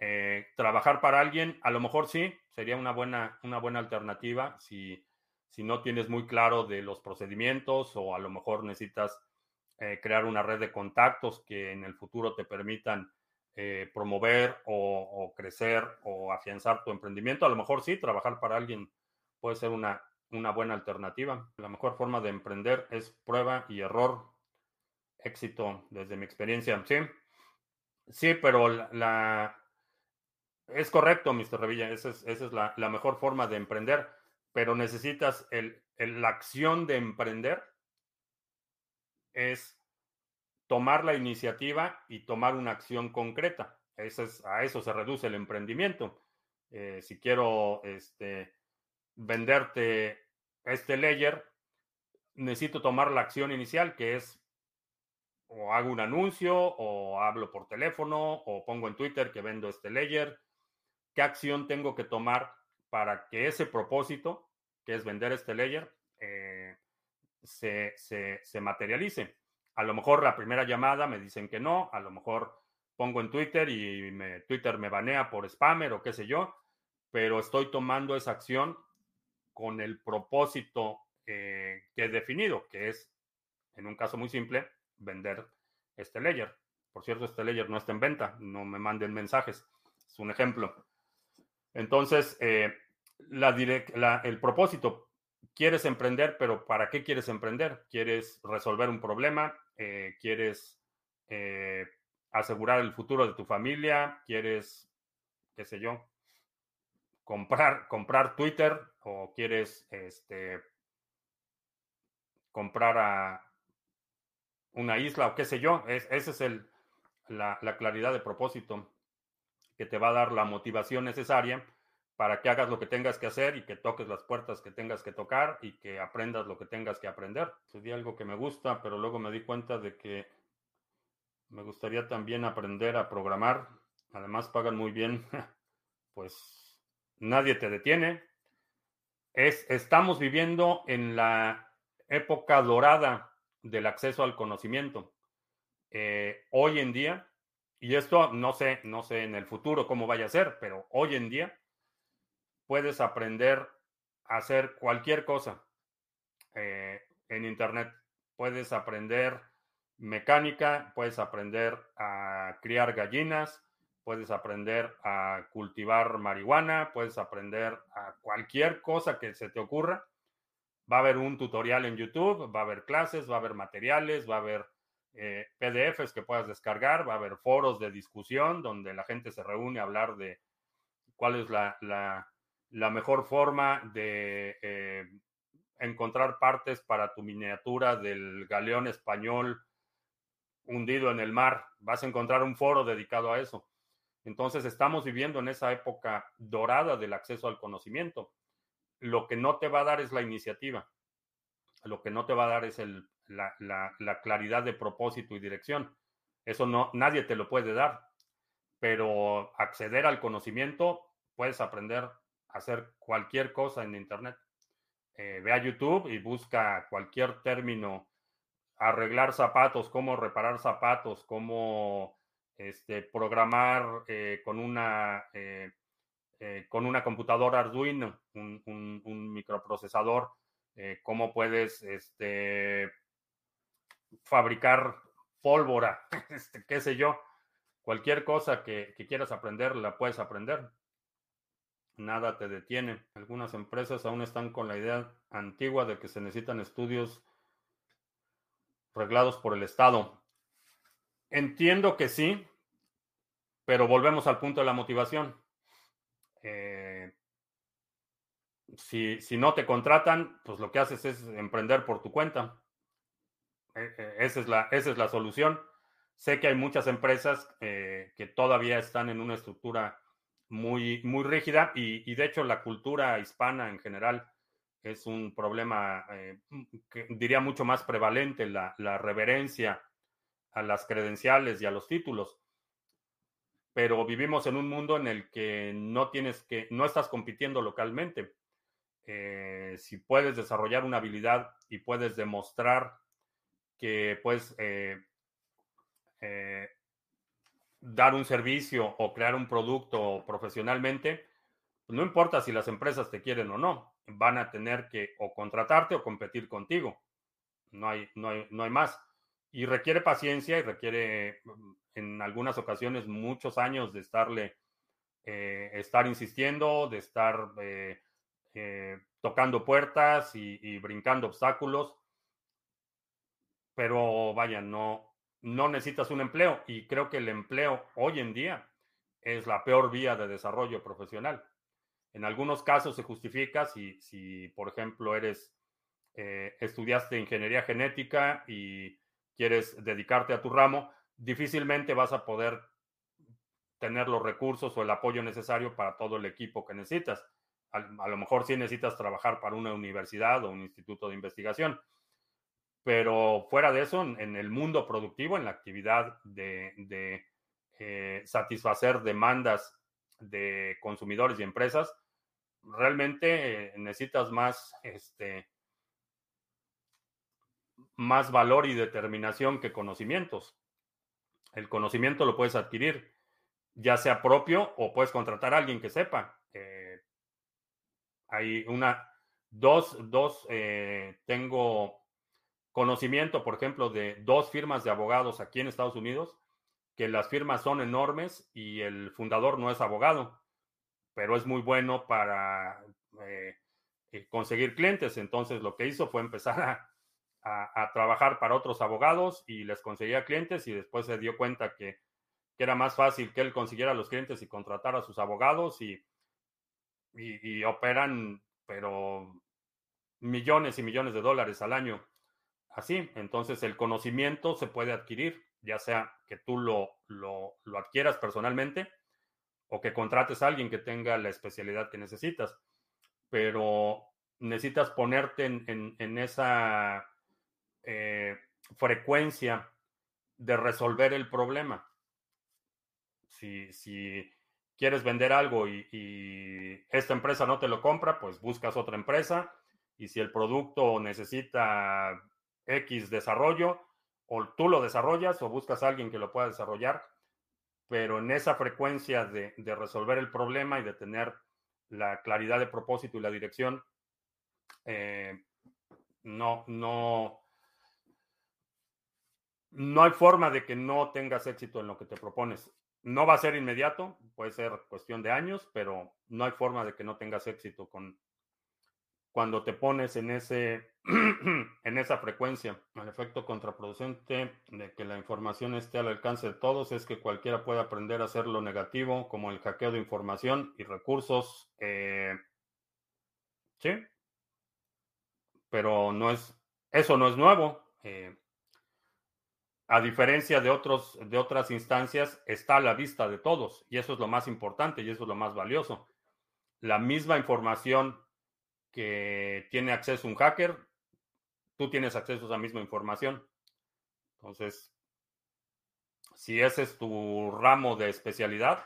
Speaker 1: Eh, trabajar para alguien, a lo mejor sí, sería una buena, una buena alternativa si, si, no tienes muy claro de los procedimientos o a lo mejor necesitas eh, crear una red de contactos que en el futuro te permitan eh, promover o, crecer o afianzar tu emprendimiento. A lo mejor sí, trabajar para alguien puede ser una, una buena alternativa. La mejor forma de emprender es prueba y error. Éxito desde mi experiencia. Sí, sí, pero la, es correcto, Mr. Revilla. Esa es, esa es la, la, mejor forma de emprender, pero necesitas el, la acción de emprender es tomar la iniciativa y tomar una acción concreta. Es, a eso se reduce el emprendimiento. Eh, si quiero este, venderte este layer, necesito tomar la acción inicial, que es o hago un anuncio, o hablo por teléfono, o pongo en Twitter que vendo este layer. ¿Qué acción tengo que tomar para que ese propósito, que es vender este layer, eh, se, se, materialice? A lo mejor la primera llamada me dicen que no, a lo mejor pongo en Twitter y Twitter me banea por spammer o qué sé yo, pero estoy tomando esa acción con el propósito eh, que he definido, que es, en un caso muy simple, vender este layer. Por cierto, este layer no está en venta, no me manden mensajes. Es un ejemplo. Entonces, eh, la el propósito, quieres emprender, pero ¿para qué quieres emprender? ¿Quieres resolver un problema? Eh, ¿Quieres asegurar el futuro de tu familia? ¿Quieres, qué sé yo, comprar, comprar Twitter o quieres este, comprar a una isla o qué sé yo. Es, esa es el, la, la, claridad de propósito que te va a dar la motivación necesaria para que hagas lo que tengas que hacer y que toques las puertas que tengas que tocar y que aprendas lo que tengas que aprender. Sería algo que me gusta, pero luego me di cuenta de que me gustaría también aprender a programar. Además pagan muy bien. Pues nadie te detiene. Es, estamos viviendo en la época dorada del acceso al conocimiento. Eh, hoy en día, y esto no sé, no sé en el futuro cómo vaya a ser, pero hoy en día puedes aprender a hacer cualquier cosa eh, en Internet. Puedes aprender mecánica, puedes aprender a criar gallinas, puedes aprender a cultivar marihuana, puedes aprender a cualquier cosa que se te ocurra. Va a haber un tutorial en YouTube, va a haber clases, va a haber materiales, va a haber eh, PDFs que puedas descargar, va a haber foros de discusión donde la gente se reúne a hablar de cuál es la, mejor forma de eh, encontrar partes para tu miniatura del galeón español hundido en el mar. Vas a encontrar un foro dedicado a eso. Entonces estamos viviendo en esa época dorada del acceso al conocimiento. Lo que no te va a dar es la iniciativa. Lo que no te va a dar es la, claridad de propósito y dirección. Eso no, nadie te lo puede dar. Pero acceder al conocimiento, puedes aprender hacer cualquier cosa en Internet. Eh, ve a YouTube y busca cualquier término, arreglar zapatos, cómo reparar zapatos, cómo este, programar eh, con una eh, con una computadora Arduino, un, microprocesador, cómo puedes este, fabricar pólvora, este, qué sé yo, cualquier cosa que quieras aprender, la puedes aprender nada te detiene. Algunas empresas aún están con la idea antigua de que se necesitan estudios reglados por el Estado. Entiendo que sí, pero volvemos al punto de la motivación. Eh, si, no te contratan, pues lo que haces es emprender por tu cuenta. E, e, esa, es la, esa es la solución. Sé que hay muchas empresas eh, que todavía están en una estructura muy, muy rígida y, de hecho la cultura hispana en general es un problema eh, que diría mucho más prevalente, la, reverencia a las credenciales y a los títulos. Pero vivimos en un mundo en el que no tienes que, no estás compitiendo localmente. Eh, si puedes desarrollar una habilidad y puedes demostrar que puedes eh, dar un servicio o crear un producto profesionalmente, no importa si las empresas te quieren o no, van a tener que o contratarte o competir contigo. No hay, no hay, no hay más. Y requiere paciencia y requiere mm, en algunas ocasiones muchos años de estarle, eh, estar insistiendo, de estar eh, eh, tocando puertas y, y brincando obstáculos. Pero vaya, no, no necesitas un empleo y creo que el empleo hoy en día es la peor vía de desarrollo profesional. En algunos casos se justifica si, si por ejemplo, eres, eh, estudiaste ingeniería genética y quieres dedicarte a tu ramo, difícilmente vas a poder tener los recursos o el apoyo necesario para todo el equipo que necesitas. A, lo mejor sí necesitas trabajar para una universidad o un instituto de investigación pero fuera de eso, en, el mundo productivo, en la actividad de, eh, satisfacer demandas de consumidores y empresas, realmente eh, necesitas más, este, más valor y determinación que conocimientos. El conocimiento lo puedes adquirir, ya sea propio o puedes contratar a alguien que sepa. Eh, hay una, dos, dos, tengo conocimiento, por ejemplo, de dos firmas de abogados aquí en Estados Unidos, que las firmas son enormes y el fundador no es abogado, pero es muy bueno para eh, eh, conseguir clientes. Entonces lo que hizo fue empezar a, trabajar para otros abogados y les conseguía clientes y después se dio cuenta que, era más fácil que él consiguiera los clientes y contratara a sus abogados y, y operan, pero millones y millones de dólares al año así. Entonces el conocimiento se puede adquirir, ya sea que tú lo, lo, adquieras personalmente o que contrates a alguien que tenga la especialidad que necesitas. Pero necesitas ponerte en, esa eh, frecuencia de resolver el problema. Si, quieres vender algo y, y, esta empresa no te lo compra, pues buscas otra empresa. Y si el producto necesita X desarrollo, o tú lo desarrollas o buscas a alguien que lo pueda desarrollar, pero en esa frecuencia de, resolver el problema y de tener la claridad de propósito y la dirección, eh, no, no, no hay forma de que no tengas éxito en lo que te propones. No va a ser inmediato, puede ser cuestión de años, pero no hay forma de que no tengas éxito con, cuando te pones en, ese, en esa frecuencia. El efecto contraproducente de que la información esté al alcance de todos es que cualquiera puede aprender a hacer lo negativo, como el hackeo de información y recursos. Eh, sí, pero no es, eso no es nuevo. Eh, a diferencia de, otros, de otras instancias, está a la vista de todos y eso es lo más importante y eso es lo más valioso. La misma información que tiene acceso un hacker, tú tienes acceso a esa misma información. Entonces, si ese es tu ramo de especialidad,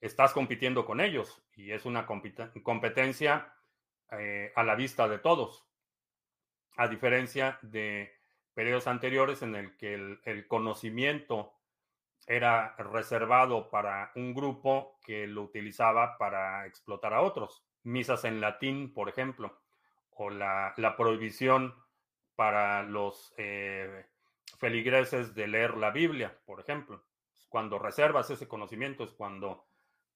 Speaker 1: estás compitiendo con ellos y es una competencia eh, a la vista de todos, a diferencia de periodos anteriores en el que el, conocimiento era reservado para un grupo que lo utilizaba para explotar a otros. Misas en latín, por ejemplo, o la, prohibición para los eh, feligreses de leer la Biblia, por ejemplo. Cuando reservas ese conocimiento es cuando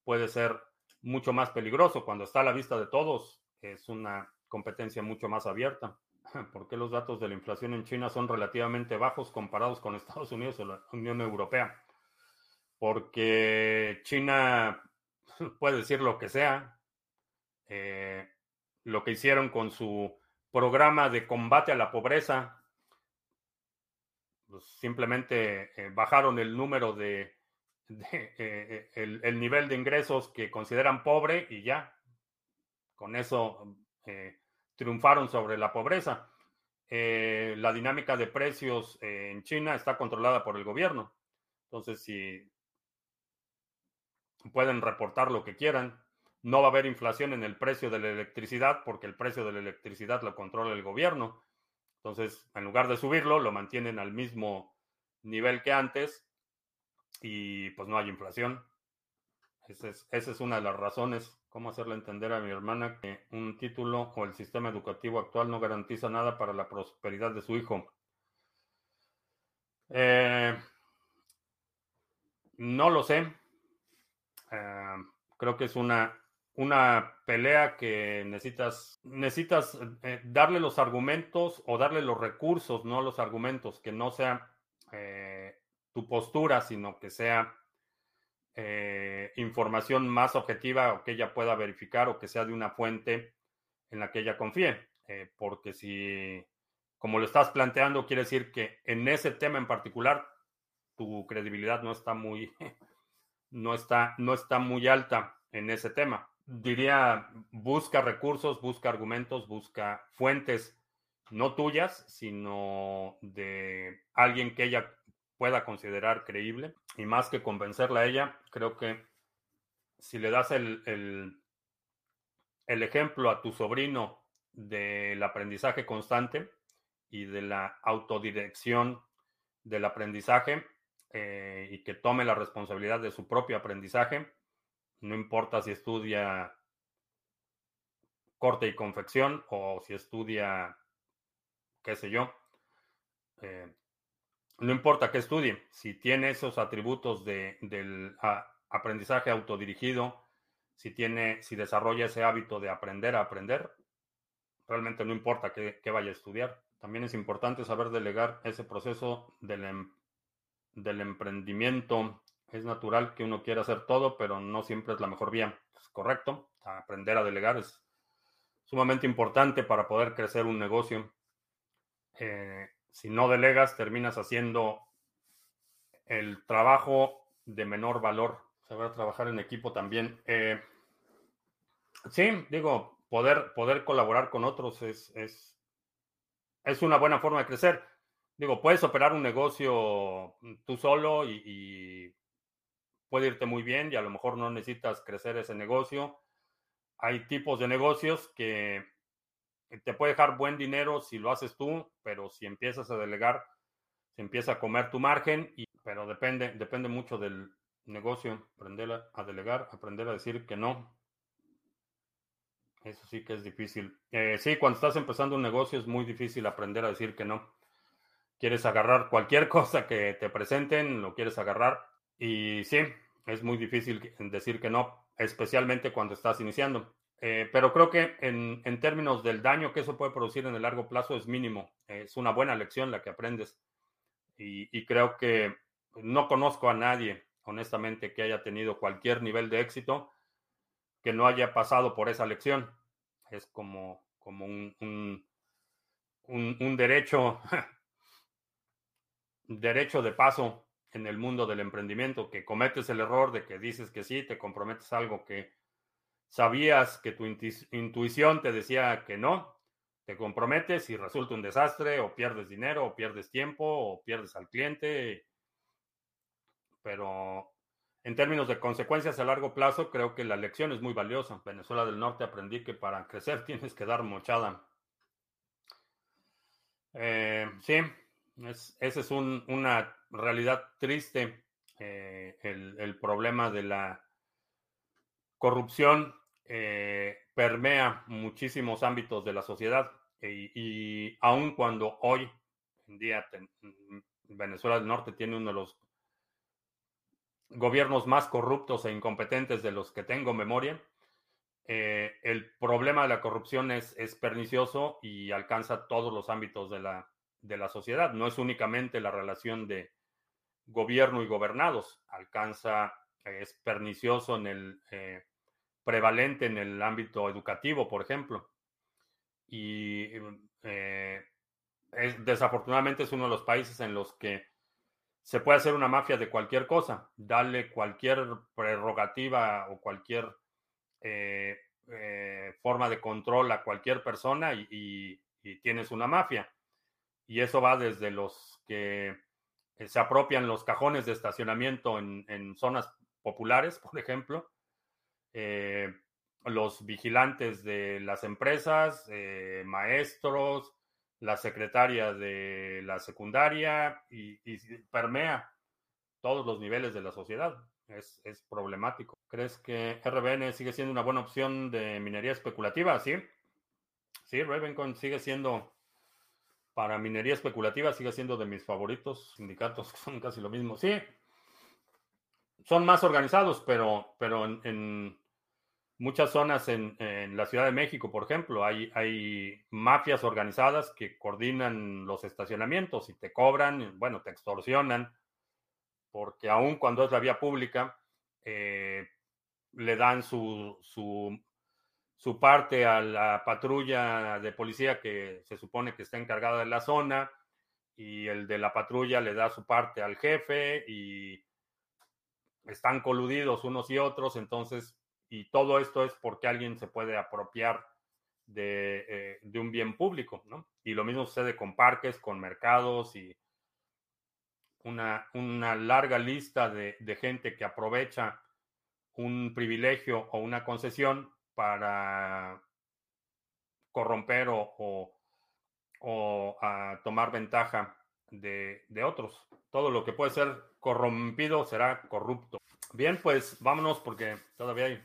Speaker 1: puede ser mucho más peligroso. Cuando está a la vista de todos, es una competencia mucho más abierta. ¿Por qué los datos de la inflación en China son relativamente bajos comparados con Estados Unidos o la Unión Europea? Porque China puede decir lo que sea. Eh, lo que hicieron con su programa de combate a la pobreza, pues simplemente eh, bajaron el número de, eh, el, nivel de ingresos que consideran pobre y ya. Con eso triunfaron sobre la pobreza. Eh, la dinámica de precios eh, en China está controlada por el gobierno. Entonces, si pueden reportar lo que quieran, no va a haber inflación en el precio de la electricidad porque el precio de la electricidad lo controla el gobierno. Entonces, en lugar de subirlo, lo mantienen al mismo nivel que antes y pues no hay inflación. Esa es, una de las razones cómo hacerle entender a mi hermana que un título o el sistema educativo actual no garantiza nada para la prosperidad de su hijo. Eh, no lo sé. Eh, creo que es una, una pelea que necesitas, necesitas eh, darle los argumentos o darle los recursos, no los argumentos, que no sea tu postura, sino que sea eh, información más objetiva o que ella pueda verificar o que sea de una fuente en la que ella confíe. Eh, porque si, como lo estás planteando, quiere decir que en ese tema en particular tu credibilidad no está muy, no está, no está muy alta en ese tema. Diría, busca recursos, busca argumentos, busca fuentes no tuyas, sino de alguien que ella pueda considerar creíble. Y más que convencerla a ella, creo que si le das el, el, ejemplo a tu sobrino del aprendizaje constante y de la autodirección del aprendizaje eh, y que tome la responsabilidad de su propio aprendizaje, no importa si estudia corte y confección o si estudia, qué sé yo, eh, no importa qué estudie, si tiene esos atributos de, del aprendizaje autodirigido, si tiene, si desarrolla ese hábito de aprender a aprender, realmente no importa qué, vaya a estudiar. También es importante saber delegar ese proceso del, em, del emprendimiento. Es natural que uno quiera hacer todo, pero no siempre es la mejor vía. Es correcto. Aprender a delegar es sumamente importante para poder crecer un negocio. Eh, si no delegas, terminas haciendo el trabajo de menor valor. Saber trabajar en equipo también. Eh, sí, digo, poder, poder colaborar con otros es, es, es, una buena forma de crecer. Digo, puedes operar un negocio tú solo y, y puede irte muy bien y a lo mejor no necesitas crecer ese negocio. Hay tipos de negocios que te puede dejar buen dinero si lo haces tú, pero si empiezas a delegar, se empieza a comer tu margen, y, pero depende, depende mucho del negocio, aprender a, delegar, aprender a decir que no. Eso sí que es difícil. Eh, sí, cuando estás empezando un negocio es muy difícil aprender a decir que no. Quieres agarrar cualquier cosa que te presenten, lo quieres agarrar. Y sí, es muy difícil decir que no, especialmente cuando estás iniciando. Eh, pero creo que en, términos del daño que eso puede producir en el largo plazo es mínimo. es una buena lección la que aprendes. Y, creo que no conozco a nadie, honestamente, que haya tenido cualquier nivel de éxito que no haya pasado por esa lección. Es como, como un, un, un derecho, derecho de paso en el mundo del emprendimiento, que cometes el error de que dices que sí, te comprometes algo que sabías que tu intuición te decía que no, te comprometes y resulta un desastre, o pierdes dinero, o pierdes tiempo, o pierdes al cliente. Pero En términos de consecuencias a largo plazo, creo que la lección es muy valiosa. Venezuela del Norte aprendí que para crecer tienes que dar mochada. Eh, sí, es, esa es una realidad triste, eh, el, problema de la corrupción eh, permea muchísimos ámbitos de la sociedad y, aun cuando hoy en día Venezuela del Norte tiene uno de los gobiernos más corruptos e incompetentes de los que tengo memoria. Eh, el problema de la corrupción es, es, pernicioso y alcanza todos los ámbitos de la, de la sociedad. No es únicamente la relación de gobierno y gobernados, alcanza, es pernicioso en el eh, prevalente en el ámbito educativo, por ejemplo. Y eh, desafortunadamente es uno de los países en los que se puede hacer una mafia de cualquier cosa, darle cualquier prerrogativa o cualquier eh, eh, forma de control a cualquier persona y, tienes una mafia. Y eso va desde los que se apropian los cajones de estacionamiento en, zonas populares, por ejemplo, los vigilantes de las empresas, maestros, la secretaria de la secundaria y, permea todos los niveles de la sociedad. Es, problemático. ¿Crees que RBN sigue siendo una buena opción de minería especulativa? Sí. Sí, Ravencoin sigue siendo, para minería especulativa, sigue siendo de mis favoritos. Sindicatos son casi lo mismo. Sí. Son más organizados, pero, pero en muchas zonas en, la Ciudad de México, por ejemplo, hay, hay mafias organizadas que coordinan los estacionamientos y te cobran, bueno, te extorsionan, porque aun cuando es la vía pública, eh, le dan su, su, su, parte a la patrulla de policía que se supone que está encargada de la zona y el de la patrulla le da su parte al jefe y están coludidos unos y otros, entonces y todo esto es porque alguien se puede apropiar de, eh, de, un bien público, ¿no? Y lo mismo sucede con parques, con mercados y una, una larga lista de, de, gente que aprovecha un privilegio o una concesión para corromper o, o, o a tomar ventaja de, de otros. Todo lo que puede ser corrompido será corrupto. Bien, pues vámonos porque todavía hay